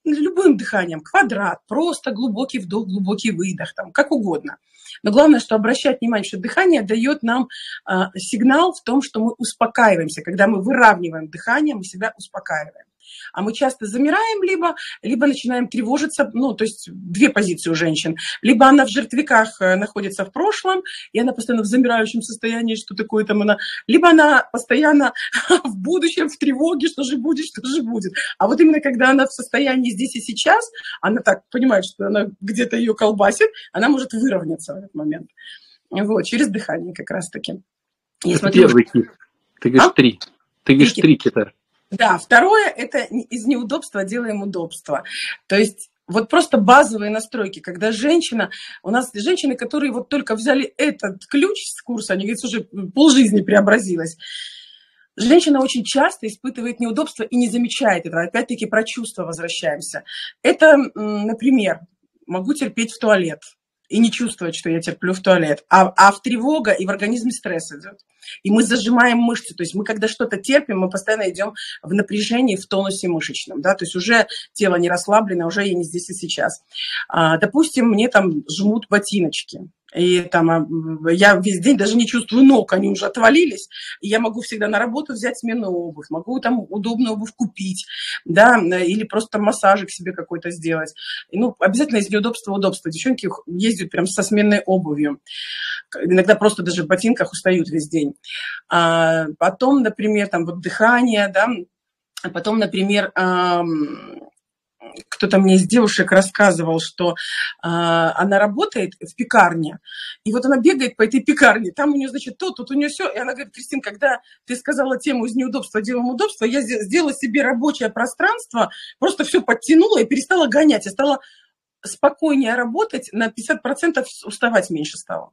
любым дыханием, квадрат, просто глубокий вдох, глубокий выдох, там, как угодно. Но главное, что обращать внимание, что дыхание дает нам э, сигнал в том, что мы успокаиваемся. Когда мы выравниваем дыхание, мы себя успокаиваем а мы часто замираем либо, либо начинаем тревожиться, ну, то есть две позиции у женщин. Либо она в жертвяках э, находится в прошлом, и она постоянно в замирающем состоянии, что такое там она, либо она постоянно в будущем, в тревоге, что же будет, что же будет. А вот именно когда она в состоянии здесь и сейчас, она так понимает, что она где-то ее колбасит, она может выровняться в этот момент. Вот, через дыхание как раз-таки. Я смотрю, первый кит. Ты говоришь а? три. Ты говоришь три кита. Да, второе – это из неудобства делаем удобство. То есть вот просто базовые настройки, когда женщина, у нас женщины, которые вот только взяли этот ключ с курса, они говорят, уже полжизни преобразилась. Женщина очень часто испытывает неудобства и не замечает этого. Опять-таки про чувства возвращаемся. Это, например, могу терпеть в туалет и не чувствовать, что я терплю в туалет, а, а в тревога и в организме стресс идет. И мы зажимаем мышцы, то есть мы когда что-то терпим, мы постоянно идем в напряжении, в тонусе мышечном, да, то есть уже тело не расслаблено, уже я не здесь и сейчас. А, допустим, мне там жмут ботиночки, и там а, я весь день даже не чувствую ног, они уже отвалились. И я могу всегда на работу взять сменную обувь, могу там удобную обувь купить, да, или просто массажик себе какой-то сделать. И, ну, обязательно из неудобства удобства. Девчонки ездят прям со сменной обувью. Иногда просто даже в ботинках устают весь день. А потом, например, там вот дыхание, да, а потом, например, кто-то мне из девушек рассказывал, что э, она работает в пекарне, и вот она бегает по этой пекарне, там у нее, значит, то, тут у нее все, и она говорит, Кристин, когда ты сказала тему из неудобства делаем удобства, я сделала себе рабочее пространство, просто все подтянула и перестала гонять, и стала спокойнее работать, на 50% уставать меньше стало.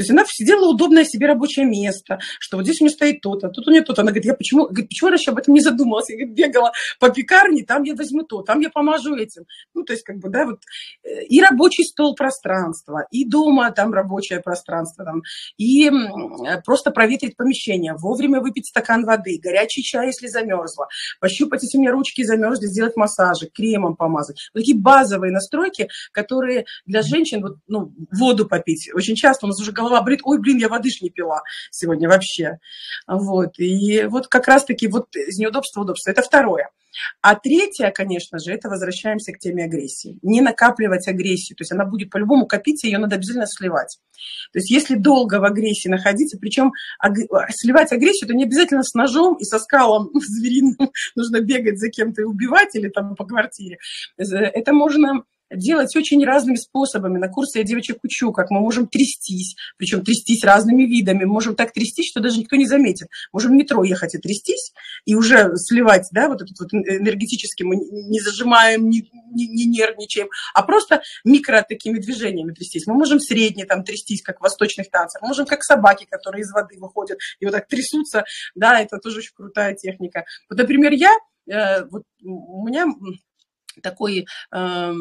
То есть она сидела удобное себе рабочее место, что вот здесь у нее стоит то-то, тут у нее то-то. Она говорит, я почему, говорит, почему я раньше об этом не задумалась? Я говорит, бегала по пекарне, там я возьму то, там я помажу этим. Ну, то есть, как бы, да, вот э, и рабочий стол пространство, и дома там рабочее пространство, там, и э, просто проветрить помещение, вовремя выпить стакан воды, горячий чай, если замерзла, пощупать, если у меня ручки замерзли, сделать массажи, кремом помазать. Вот такие базовые настройки, которые для женщин, вот, ну, воду попить. Очень часто у нас уже голова голова болит, ой, блин, я воды ж не пила сегодня вообще. Вот, и вот как раз-таки вот из неудобства удобства. Это второе. А третье, конечно же, это возвращаемся к теме агрессии. Не накапливать агрессию. То есть она будет по-любому копиться, ее надо обязательно сливать. То есть если долго в агрессии находиться, причем сливать агрессию, то не обязательно с ножом и со скалом звериным нужно бегать за кем-то и убивать или там по квартире. Это можно делать очень разными способами. На курсе я девочек учу, как мы можем трястись, причем трястись разными видами. Можем так трястись, что даже никто не заметит. Можем в метро ехать и трястись, и уже сливать, да, вот этот вот энергетически мы не зажимаем, не, не, не нервничаем, а просто микро такими движениями трястись. Мы можем средне там трястись, как в восточных танцах. Мы можем как собаки, которые из воды выходят и вот так трясутся, да, это тоже очень крутая техника. Вот, например, я, э, вот у меня такой э,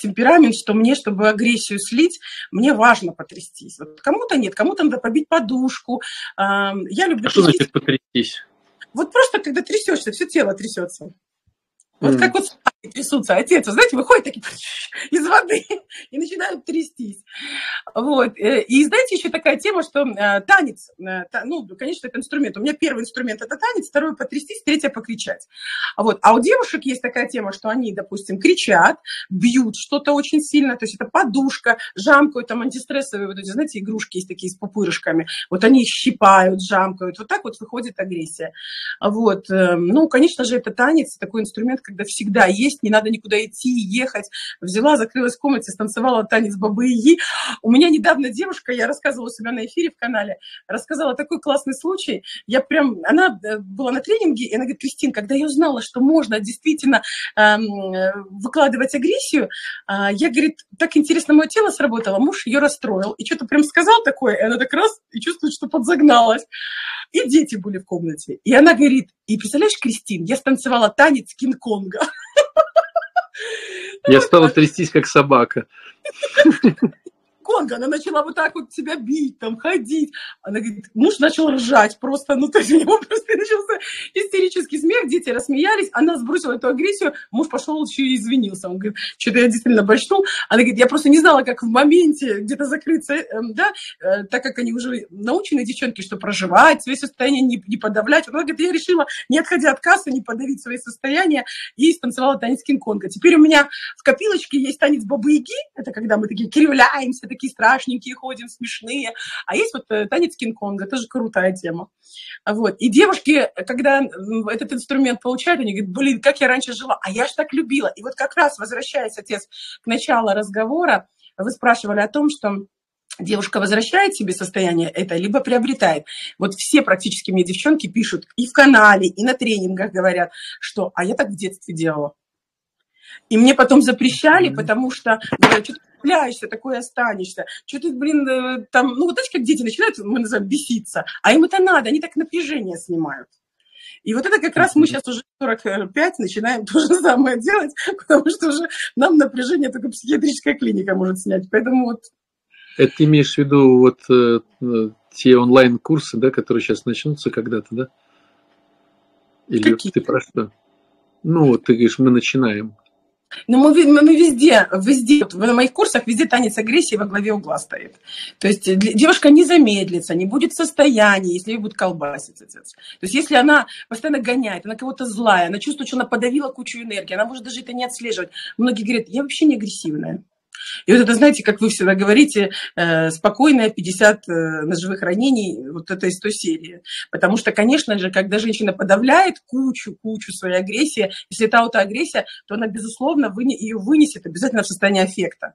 темперамент, что мне, чтобы агрессию слить, мне важно потрястись. Вот кому-то нет, кому-то надо побить подушку. Э, я люблю... А что значит потрястись? Вот просто когда трясешься, все тело трясется. Вот mm. как вот трясутся. Отец, вы знаете, выходит такие из воды и начинают трястись. Вот. Э, и знаете, еще такая тема, что э, танец, э, ну, конечно, это инструмент. У меня первый инструмент – это танец, второй – потрястись, третий – покричать. Вот. А у девушек есть такая тема, что они, допустим, кричат, бьют что-то очень сильно, то есть это подушка, жамкают, там антистрессовые вот эти, знаете, игрушки есть такие с пупырышками. Вот они щипают, жамкают. Вот так вот выходит агрессия. Вот. Ну, конечно же, это танец, такой инструмент, когда всегда есть, не надо никуда идти, ехать. Взяла, закрылась в комнате, станцевала танец Бабы Яги. У меня недавно девушка, я рассказывала у себя на эфире в канале, рассказала такой классный случай. Я прям, она э, была на тренинге, и она говорит, Кристин, когда я узнала, что можно действительно эм, выкладывать агрессию, э, я, говорит, так интересно мое тело сработало, муж ее расстроил, и что-то прям сказал такое, и она так раз, и чувствует, что подзагналась. И дети были в комнате. И она говорит, и представляешь, Кристин, я станцевала танец Кинг-Конга. Я стала трястись, как собака. Конго, она начала вот так вот себя бить, там, ходить. Она говорит, муж начал ржать просто, ну, то есть у него просто начался истерический смех, дети рассмеялись, она сбросила эту агрессию, муж пошел еще и извинился. Он говорит, что-то я действительно бочнул. Она говорит, я просто не знала, как в моменте где-то закрыться, э, да, э, так как они уже научены, девчонки, что проживать, свои состояния не, не подавлять. Она говорит, я решила, не отходя от кассы, не подавить свои состояния, и станцевала танец Кинг-Конга. Теперь у меня в копилочке есть танец Бабы-Яги, это когда мы такие кривляемся, такие страшненькие ходим, смешные. А есть вот э, танец Кинг-Конга, тоже крутая тема. Вот. И девушки, когда этот инструмент получают, они говорят, блин, как я раньше жила, а я ж так любила. И вот как раз, возвращаясь, отец, к началу разговора, вы спрашивали о том, что девушка возвращает себе состояние это, либо приобретает. Вот все практически мне девчонки пишут и в канале, и на тренингах говорят, что «а я так в детстве делала». И мне потом запрещали, потому что говорят, что ты цепляешься, такой останешься. Что ты, блин, э, там, ну вот знаете, как дети начинают, мы называем, беситься, а им это надо, они так напряжение снимают. И вот это как раз мы сейчас уже 45 начинаем то же самое делать, потому что уже нам напряжение только психиатрическая клиника может снять. Поэтому вот... Это ты имеешь в виду вот э, э те онлайн-курсы, да, которые сейчас начнутся когда-то, да? Или Какие? ты про что? Ну, вот ты говоришь, мы начинаем. Но мы, мы везде, везде, вот на моих курсах везде танец агрессии во главе угла стоит. То есть э, девушка не замедлится, не будет в состоянии, если ее будет колбасить. То есть если она постоянно гоняет, она кого-то злая, она чувствует, что она подавила кучу энергии, она может даже это не отслеживать. Многие говорят, я вообще не агрессивная. И вот это, знаете, как вы всегда говорите, э, спокойная 50 э, ножевых ранений, вот это из той серии. Потому что, конечно же, когда женщина подавляет кучу-кучу своей агрессии, если это аутоагрессия, то она, безусловно, ее вынесет обязательно в состояние аффекта.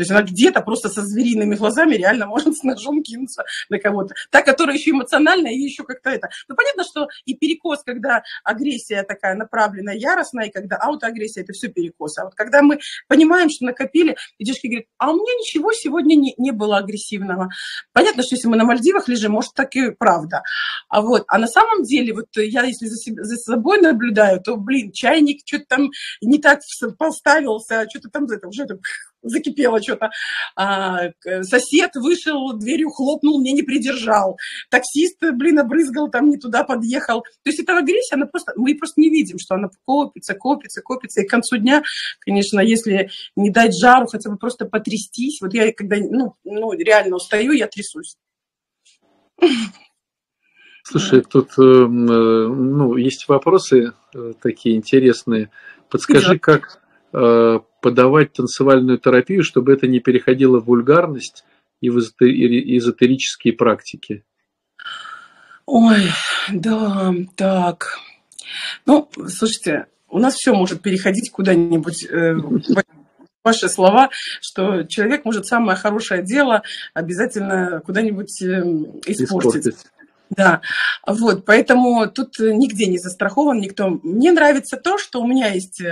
То есть она где-то просто со звериными глазами реально может с ножом кинуться на кого-то. Та, которая еще эмоциональная, и еще как-то это. Ну, понятно, что и перекос, когда агрессия такая направленная, яростная, и когда аутоагрессия, это все перекос. А вот когда мы понимаем, что накопили, и девушки говорят, а у меня ничего сегодня не, не было агрессивного. Понятно, что если мы на Мальдивах лежим, может, так и правда. А вот, а на самом деле, вот я если за, себя, за собой наблюдаю, то, блин, чайник что-то там не так поставился, что-то там это, уже это, закипело что-то. А, сосед вышел, дверью хлопнул, мне не придержал. Таксист, блин, обрызгал, там не туда подъехал. То есть эта агрессия, она просто, мы просто не видим, что она копится, копится, копится. И к концу дня, конечно, если не дать жару, хотя бы просто потрястись. Вот я когда, ну, ну реально устаю, я трясусь. Слушай, тут э, э, ну, есть вопросы э, такие интересные. Подскажи, как подавать танцевальную терапию, чтобы это не переходило в вульгарность и в эзотерические практики? Ой, да, так. Ну, слушайте, у нас все может переходить куда-нибудь э, ваши слова, что человек может самое хорошее дело обязательно куда-нибудь э, испортить. испортить. Да, вот, поэтому тут нигде не застрахован никто. Мне нравится то, что у меня есть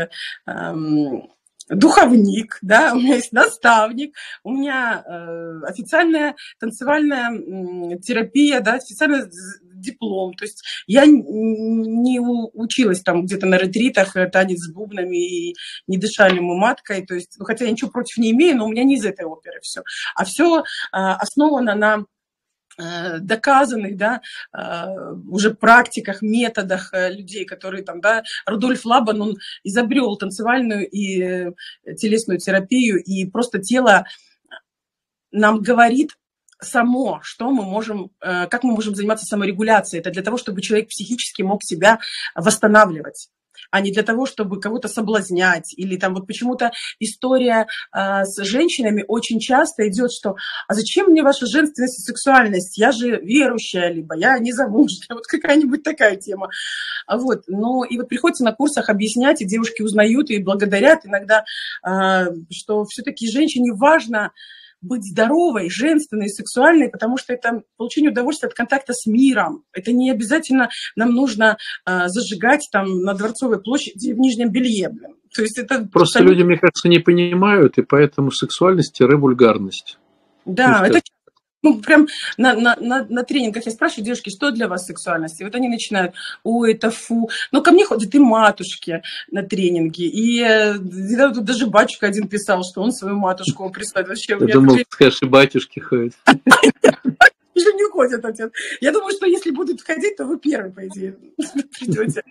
эм, духовник, да, у меня есть наставник, у меня э, официальная танцевальная э, терапия, да, официальный диплом. То есть я не училась там где-то на ретритах э, танец с бубнами и не дышали мы маткой. То есть, ну, хотя я ничего против не имею, но у меня не из этой оперы все. А все э, основано на доказанных, да, э, уже практиках, методах э, людей, которые там, да, Рудольф Лабан, он изобрел танцевальную и телесную терапию, и просто тело нам говорит само, что мы можем, как мы можем заниматься саморегуляцией. Это для того, чтобы человек психически мог себя восстанавливать а не для того, чтобы кого-то соблазнять. Или там вот почему-то история э, с женщинами очень часто идет, что а зачем мне ваша женственность и сексуальность? Я же верующая, либо я не замужняя. Вот какая-нибудь такая тема. Вот. Ну и вот приходится на курсах объяснять, и девушки узнают и благодарят иногда, э, что все-таки женщине важно быть здоровой, женственной, сексуальной, потому что это получение удовольствия от контакта с миром. Это не обязательно нам нужно э, зажигать там на Дворцовой площади в нижнем белье. Блин. То есть это Просто абсолютно... люди, мне кажется, не понимают, и поэтому сексуальность – вульгарность. Да, это ну, прям на, на, на, на тренингах я спрашиваю, девушки, что для вас сексуальность? И вот они начинают, ой, это фу. Ну, ко мне ходят и матушки на тренинги. И э, я, тут даже батюшка один писал, что он свою матушку присылает. Вообще, я думал, тренинг... скажешь, и батюшки ходят. Уже не ходят, отец. Я думаю, что если будут ходить, то вы первый, по идее, придете.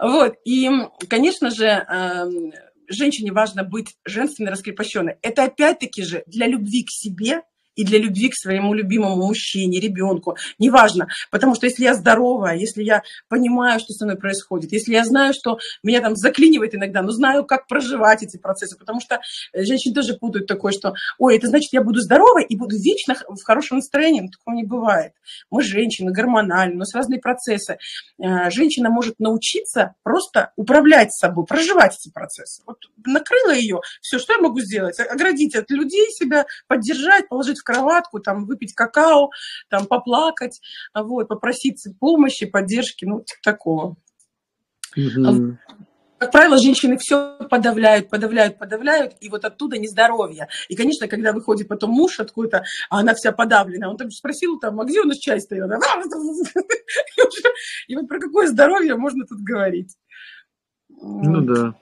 Вот. И, конечно же, эм, женщине важно быть женственной, раскрепощенной. Это опять-таки же для любви к себе – и для любви к своему любимому мужчине, ребенку, неважно. Потому что если я здоровая, если я понимаю, что со мной происходит, если я знаю, что меня там заклинивает иногда, но знаю, как проживать эти процессы, потому что э, женщины тоже путают такое, что, ой, это значит, я буду здоровой и буду вечно в хорошем настроении. Но такого не бывает. Мы женщины, гормональные, у нас разные процессы. Э, женщина может научиться просто управлять собой, проживать эти процессы. Вот накрыла ее, все, что я могу сделать? Оградить от людей себя, поддержать, положить в кроватку, там, выпить какао, там, поплакать, вот, попросить помощи, поддержки, ну, типа такого. mm Как правило, женщины все подавляют, подавляют, подавляют, и вот оттуда нездоровье. И, конечно, когда выходит потом муж откуда-то, а она вся подавлена, он там спросил, там, а где у нас чай стоит? И вот про какое здоровье можно тут говорить? Ну да.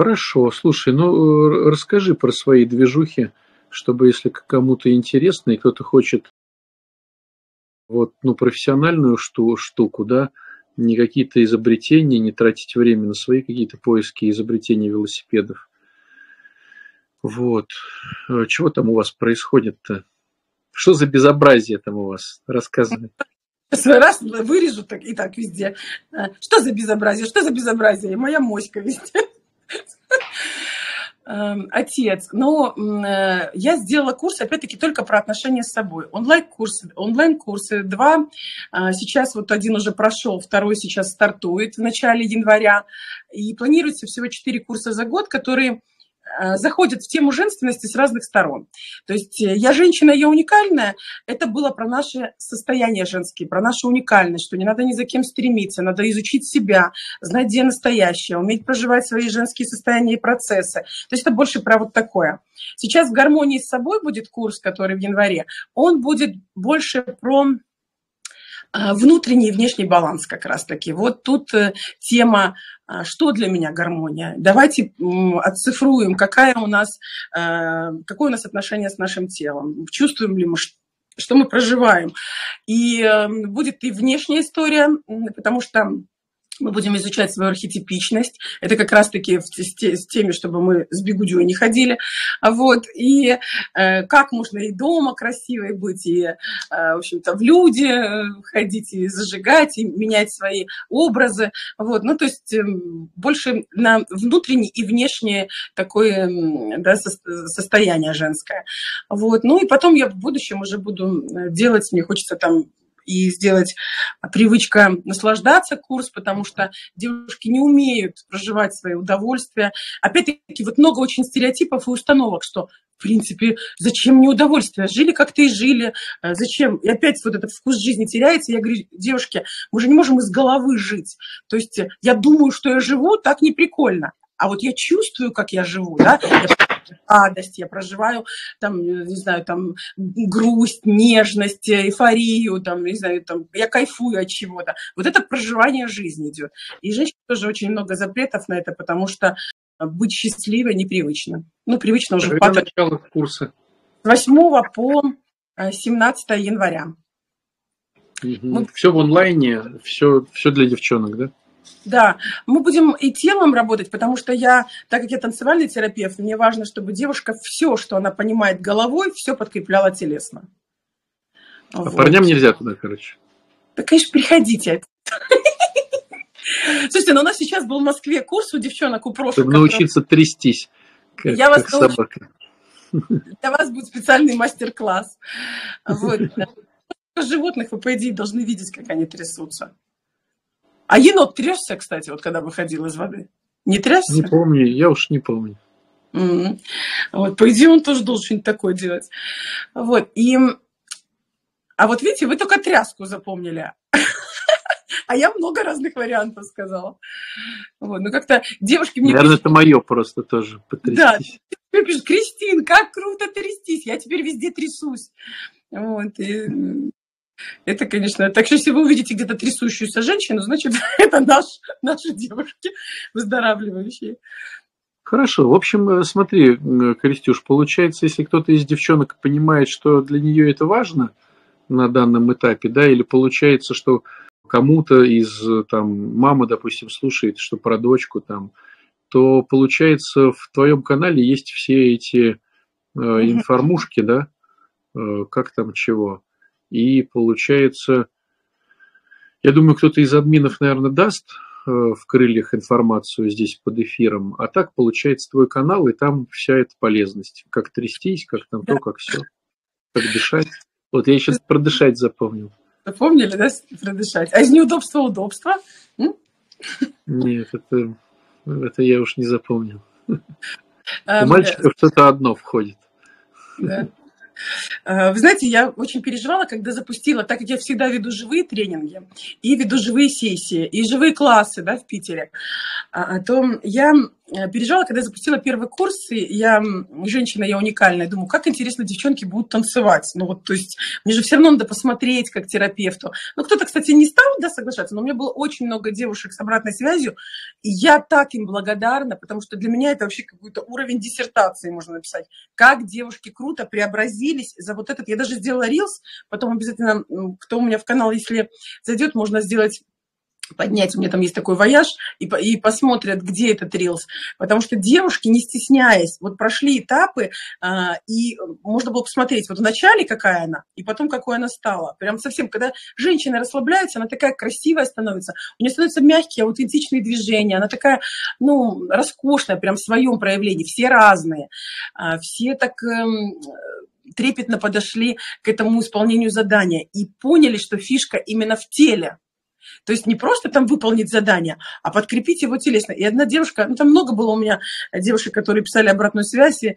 Хорошо, слушай, ну э, расскажи про свои движухи чтобы если кому-то интересно и кто-то хочет вот, ну, профессиональную шту, штуку, да, не какие-то изобретения, не тратить время на свои какие-то поиски изобретения велосипедов. Вот. Э, чего там у вас происходит-то? Что за безобразие там у вас? Рассказывай. Раз вырежу так и так везде. Э, что за безобразие? Что за безобразие? Моя моська везде. Эм, отец. Но э, я сделала курс, опять-таки, только про отношения с собой. Онлайн-курсы, онлайн-курсы два. Э, сейчас вот один уже прошел, второй сейчас стартует в начале января. И планируется всего четыре курса за год, которые заходят в тему женственности с разных сторон. То есть э, я женщина, я уникальная, это было про наше состояние женские, про нашу уникальность, что не надо ни за кем стремиться, надо изучить себя, знать, где настоящее, уметь проживать свои женские состояния и процессы. То есть это больше про вот такое. Сейчас в гармонии с собой будет курс, который в январе, он будет больше про внутренний и внешний баланс как раз-таки. Вот тут э, тема, а, что для меня гармония. Давайте отцифруем, какая у нас, э, какое у нас отношение с нашим телом. Чувствуем ли мы, что мы проживаем. И э, будет и внешняя история, потому что мы будем изучать свою архетипичность. Это как раз-таки с теми, чтобы мы с бигудью не ходили. Вот. И э, как можно и дома красивой быть, и, э, в общем-то, в люди э, ходить, и зажигать, и менять свои образы. Вот. Ну, то есть э, больше на внутреннее и внешнее такое да, состояние женское. Вот. Ну, и потом я в будущем уже буду делать, мне хочется там и сделать привычка наслаждаться курс, потому что девушки не умеют проживать свои удовольствия. Опять-таки, вот много очень стереотипов и установок, что в принципе, зачем мне удовольствие? Жили как-то и жили. Э, зачем? И опять вот этот вкус жизни теряется. Я говорю, девушки, мы же не можем из головы жить. То есть я думаю, что я живу, так не прикольно. А вот я чувствую, как я живу, да, радость, я проживаю там, не знаю, там грусть, нежность, эйфорию, там, не знаю, там, я кайфую от чего-то. Вот это проживание жизни идет. И женщин тоже очень много запретов на это, потому что быть счастливой непривычно. Ну, привычно уже. Когда начало курса? С 8 по 17 января. Угу. Мы... Все в онлайне, все, все для девчонок, да? Да, мы будем и телом работать, потому что я, так как я танцевальный терапевт, мне важно, чтобы девушка все, что она понимает головой, все подкрепляла телесно. А вот. парням нельзя туда, короче. Да, конечно, приходите. Слушайте, ну у нас сейчас был в Москве курс у девчонок, у прошлых. Чтобы научиться трястись, как, Я вас как собака. Для вас будет специальный мастер-класс. Вот. Животных вы, по идее, должны видеть, как они трясутся. А енот трясся, кстати, вот когда выходил из воды? Не трясся? Не помню, я уж не помню. Mm-hmm. Вот, по идее, он тоже должен что-нибудь такое делать. Вот, и... А вот видите, вы только тряску запомнили. А я много разных вариантов сказала. Вот, ну как-то девушки мне... Наверное, пишут... это мое просто тоже, потрястись. Да, мне пишут, Кристин, как круто трястись, я теперь везде трясусь. Вот, и это, конечно, так что если вы увидите где-то трясущуюся женщину, значит, это наш, наши девушки выздоравливающие. Хорошо. В общем, э, смотри, Кристюш, получается, если кто-то из девчонок понимает, что для нее это важно на данном этапе, да, или получается, что кому-то из там мама, допустим, слушает, что про дочку там, то получается в твоем канале есть все эти э, информушки, да, э, как там чего. И получается, я думаю, кто-то из админов, наверное, даст э, в крыльях информацию здесь под эфиром, а так получается твой канал, и там вся эта полезность. Как трястись, как там то, как все. Как дышать. Вот я сейчас про дышать запомнил. Запомнили, да, продышать? А из неудобства удобства? Нет, это, это я уж не запомнил. А, У мальчиков что-то одно входит. Да. Э, вы знаете, я очень переживала, когда запустила, так как я всегда веду живые тренинги и веду живые сессии, и живые классы да, в Питере, а, то я Э, переживала, когда я запустила первый курс, и я женщина, я уникальная, думаю, как интересно девчонки будут танцевать. Ну вот, то есть, мне же все равно надо посмотреть как терапевту. Ну, кто-то, кстати, не стал, да, соглашаться, но у меня было очень много девушек с обратной связью, и я так им благодарна, потому что для меня это вообще какой-то уровень диссертации, можно написать. Как девушки круто преобразились за вот этот, я даже сделала рилс, потом обязательно, кто у меня в канал, если зайдет, можно сделать поднять, у меня там есть такой вояж, и, и посмотрят, где этот рилс. Потому что девушки, не стесняясь, вот прошли этапы, а, и можно было посмотреть вот в начале, какая она, и потом, какой она стала. Прям совсем, когда женщина расслабляется, она такая красивая становится, у нее становятся мягкие, аутентичные движения, она такая, ну, роскошная, прям в своем проявлении, все разные, а, все так эм, трепетно подошли к этому исполнению задания и поняли, что фишка именно в теле, то есть не просто там выполнить задание, а подкрепить его телесно. И одна девушка, ну там много было у меня девушек, которые писали обратную связь, и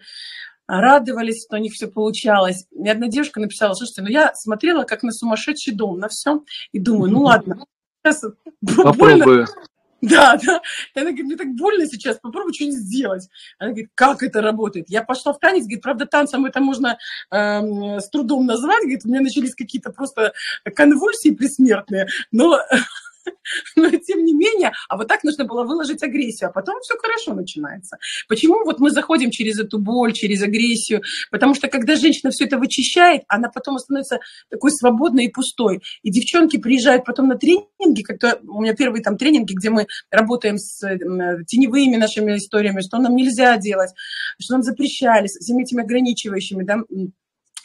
радовались, что у них все получалось. И одна девушка написала, слушайте, ну я смотрела как на сумасшедший дом, на все, и думаю, ну ладно, сейчас больно, да, да. И она говорит, мне так больно сейчас, попробуй что-нибудь сделать. Она говорит, как это работает? Я пошла в танец, говорит, правда, танцем это можно э, с трудом назвать, говорит, у меня начались какие-то просто конвульсии предсмертные, но но тем не менее, а вот так нужно было выложить агрессию, а потом все хорошо начинается. Почему вот мы заходим через эту боль, через агрессию? Потому что когда женщина все это вычищает, она потом становится такой свободной и пустой. И девчонки приезжают потом на тренинги, как-то у меня первые там тренинги, где мы работаем с теневыми нашими историями, что нам нельзя делать, что нам запрещали, с всеми этими ограничивающими, да,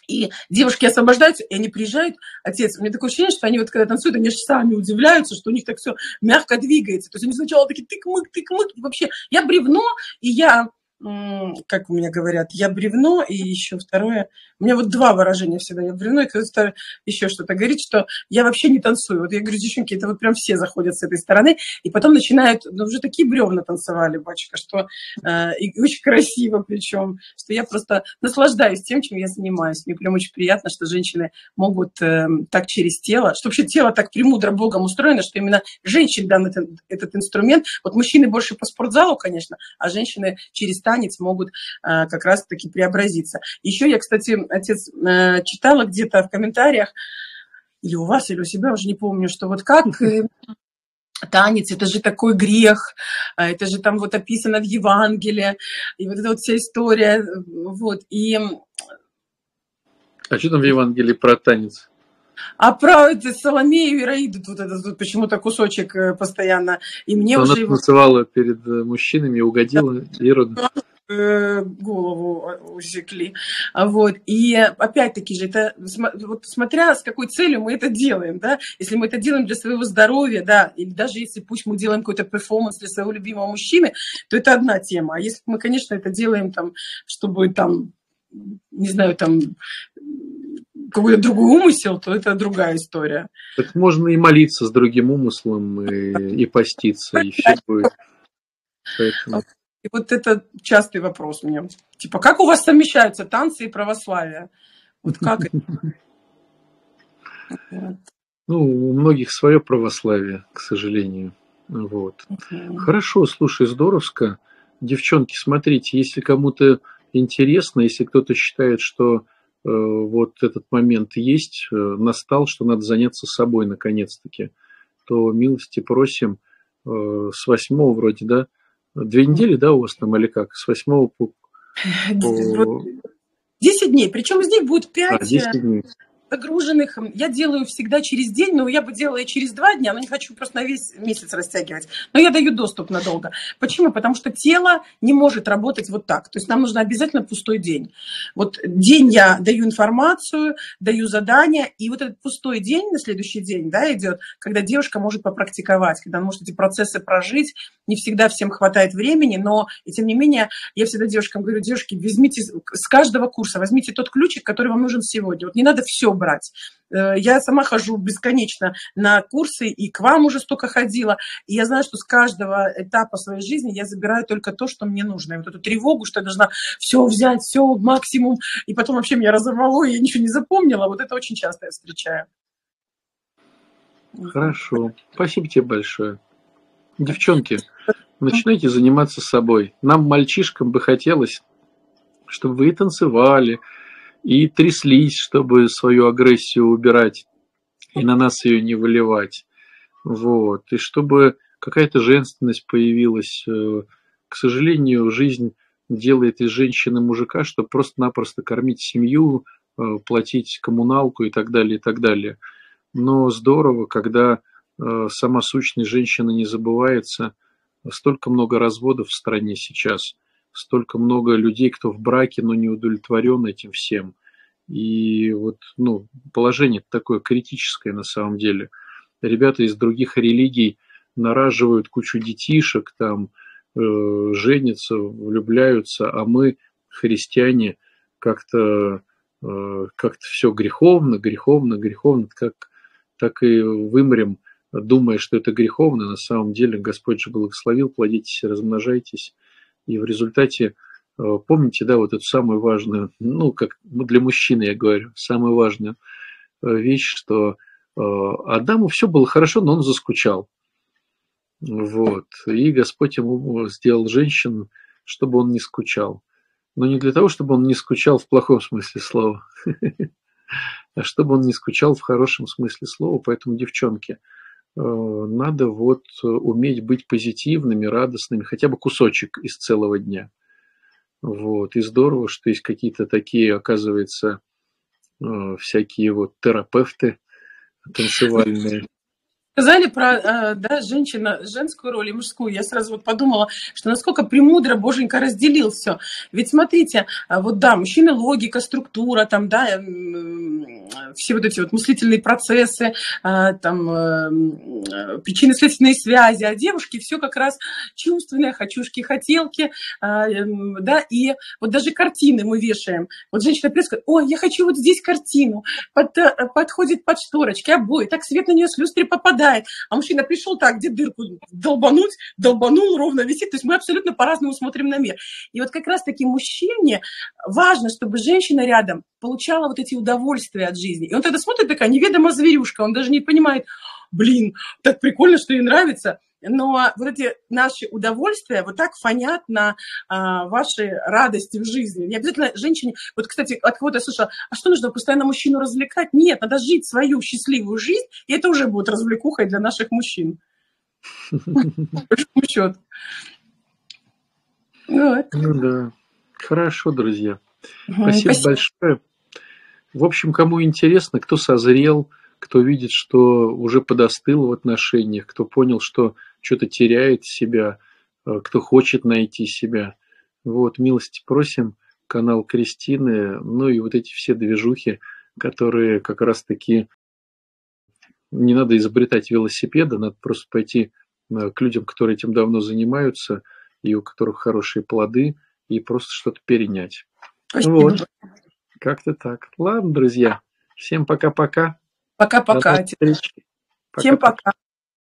и девушки освобождаются, и они приезжают, отец, у меня такое ощущение, что они вот когда танцуют, они же сами удивляются, что у них так все мягко двигается. То есть они сначала такие тык-мык, тык-мык, вообще, я бревно, и я как у меня говорят, я бревно, и еще второе, у меня вот два выражения всегда, я бревно, и кто-то еще что-то говорит, что я вообще не танцую. Вот я говорю, девчонки, это вот прям все заходят с этой стороны, и потом начинают, ну, уже такие бревна танцевали, батюшка, что э, и очень красиво причем, что я просто наслаждаюсь тем, чем я занимаюсь. Мне прям очень приятно, что женщины могут э, так через тело, что вообще тело так премудро Богом устроено, что именно женщин дан этот, этот инструмент. Вот мужчины больше по спортзалу, конечно, а женщины через танец могут э, как раз-таки преобразиться. Еще я, кстати, отец, э, читала где-то в комментариях, или у вас, или у себя, уже не помню, что вот как э, танец, это же такой грех, это же там вот описано в Евангелии, и вот эта вот вся история, вот, и А что там в Евангелии про танец? А про это Соломею и Раиду вот этот вот почему-то кусочек э, постоянно. И мне Она уже танцевала перед э, мужчинами угодила Ироду. э, голову усекли. А Вот. И опять-таки же, это вот смотря с какой целью мы это делаем, да, если мы это делаем для своего здоровья, да, или даже если пусть мы делаем какой-то перформанс для своего любимого мужчины, то это одна тема. А если мы, конечно, это делаем там, чтобы там, не знаю, там какой-то другой умысел, то это другая история. Так можно и молиться с другим умыслом, и, и поститься, и все будет. Поэтому И вот это частый вопрос мне. Типа, как у вас совмещаются танцы и православие? Вот как это? Ну, у многих свое православие, к сожалению. Вот. Хорошо, слушай, здоровско. Девчонки, смотрите, если кому-то интересно, если кто-то считает, что вот этот момент есть, э, настал, что надо заняться собой наконец-таки, то милости просим э, с восьмого вроде, да? Две недели, да, у вас там или как? С восьмого по... 10 дней. Причем из них будет А, 5 10 дней. Загруженных. Я делаю всегда через день, но я бы делала и через два дня, но не хочу просто на весь месяц растягивать. Но я даю доступ надолго. Почему? Потому что тело не может работать вот так. То есть нам нужно обязательно пустой день. Вот день я даю информацию, даю задания, и вот этот пустой день на следующий день да, идет, когда девушка может попрактиковать, когда она может эти процессы прожить. Не всегда всем хватает времени, но и тем не менее я всегда девушкам говорю, девушки, возьмите с каждого курса, возьмите тот ключик, который вам нужен сегодня. Вот не надо все брать. Э, Я сама хожу бесконечно на курсы, и к вам уже столько ходила. И я знаю, что с каждого этапа своей жизни я забираю только то, что мне нужно. И вот эту тревогу, что я должна все взять, все максимум, и потом вообще меня разорвало, и я ничего не запомнила. Вот это очень часто я встречаю. Хорошо. Спасибо тебе большое. Девчонки, начинайте заниматься собой. Нам, мальчишкам, бы хотелось, чтобы вы и танцевали, и тряслись, чтобы свою агрессию убирать, и на нас ее не выливать. Вот. И чтобы какая-то женственность появилась. Э, К сожалению, жизнь делает из женщины мужика, чтобы просто-напросто кормить семью, э, платить коммуналку и так далее, и так далее. Но здорово, когда э, сама сущность женщины не забывается. Столько много разводов в стране сейчас, столько много людей, кто в браке, но не удовлетворен этим всем. И вот ну, положение такое критическое на самом деле. Ребята из других религий нараживают кучу детишек, там э, женятся, влюбляются, а мы, христиане, как-то э, как-то все греховно, греховно, греховно, как так и вымрем, думая, что это греховно. На самом деле Господь же благословил, плодитесь, размножайтесь. И в результате, э, помните, да, вот эту самую важную, ну, как для мужчины я говорю, самую важную э, вещь, что э, Адаму все было хорошо, но он заскучал. Вот. И Господь ему сделал женщин, чтобы он не скучал. Но не для того, чтобы он не скучал в плохом смысле слова, а чтобы он не скучал в хорошем смысле слова. Поэтому, девчонки, надо вот уметь быть позитивными, радостными, хотя бы кусочек из целого дня. Вот. И здорово, что есть какие-то такие, оказывается, э, всякие вот терапевты танцевальные. Сказали про э, да, женщина, женскую роль и мужскую. Я сразу вот подумала, что насколько премудро Боженька разделил все. Ведь смотрите, э, вот да, мужчины логика, структура, там, да, м, все вот эти вот мыслительные процессы, э, там, э, причинно-следственные связи, а девушки все как раз чувственные, хочушки, хотелки, э, да, и вот даже картины мы вешаем. Вот женщина придет, говорит, ой, я хочу вот здесь картину, под, э, подходит под шторочки, обои, так свет на нее с люстры попадает, а мужчина пришел так, где дырку долбануть, долбанул, ровно висит, то есть мы абсолютно по-разному смотрим на мир. И вот как раз-таки мужчине важно, чтобы женщина рядом получала вот эти удовольствия от жизни. И он тогда смотрит такая неведомая зверюшка, он даже не понимает, блин, так прикольно, что ей нравится, но вот эти наши удовольствия вот так фонят на а, ваши радости в жизни. Не обязательно женщине... Вот, кстати, от кого-то я слышала, а что нужно постоянно мужчину развлекать? Нет, надо жить свою счастливую жизнь, и это уже будет развлекухой для наших мужчин. счет. Ну да. Хорошо, друзья. Спасибо большое. В общем, кому интересно, кто созрел, кто видит, что уже подостыл в отношениях, кто понял, что что-то теряет себя, э, кто хочет найти себя. Вот, милости просим, канал Кристины, ну и вот эти все движухи, которые как раз-таки не надо изобретать велосипеда, надо просто пойти э, к людям, которые этим давно занимаются, и у которых хорошие плоды, и просто что-то перенять. Спасибо. Вот. Как-то так. Ладно, друзья. Всем пока-пока. Пока-пока. Всем пока.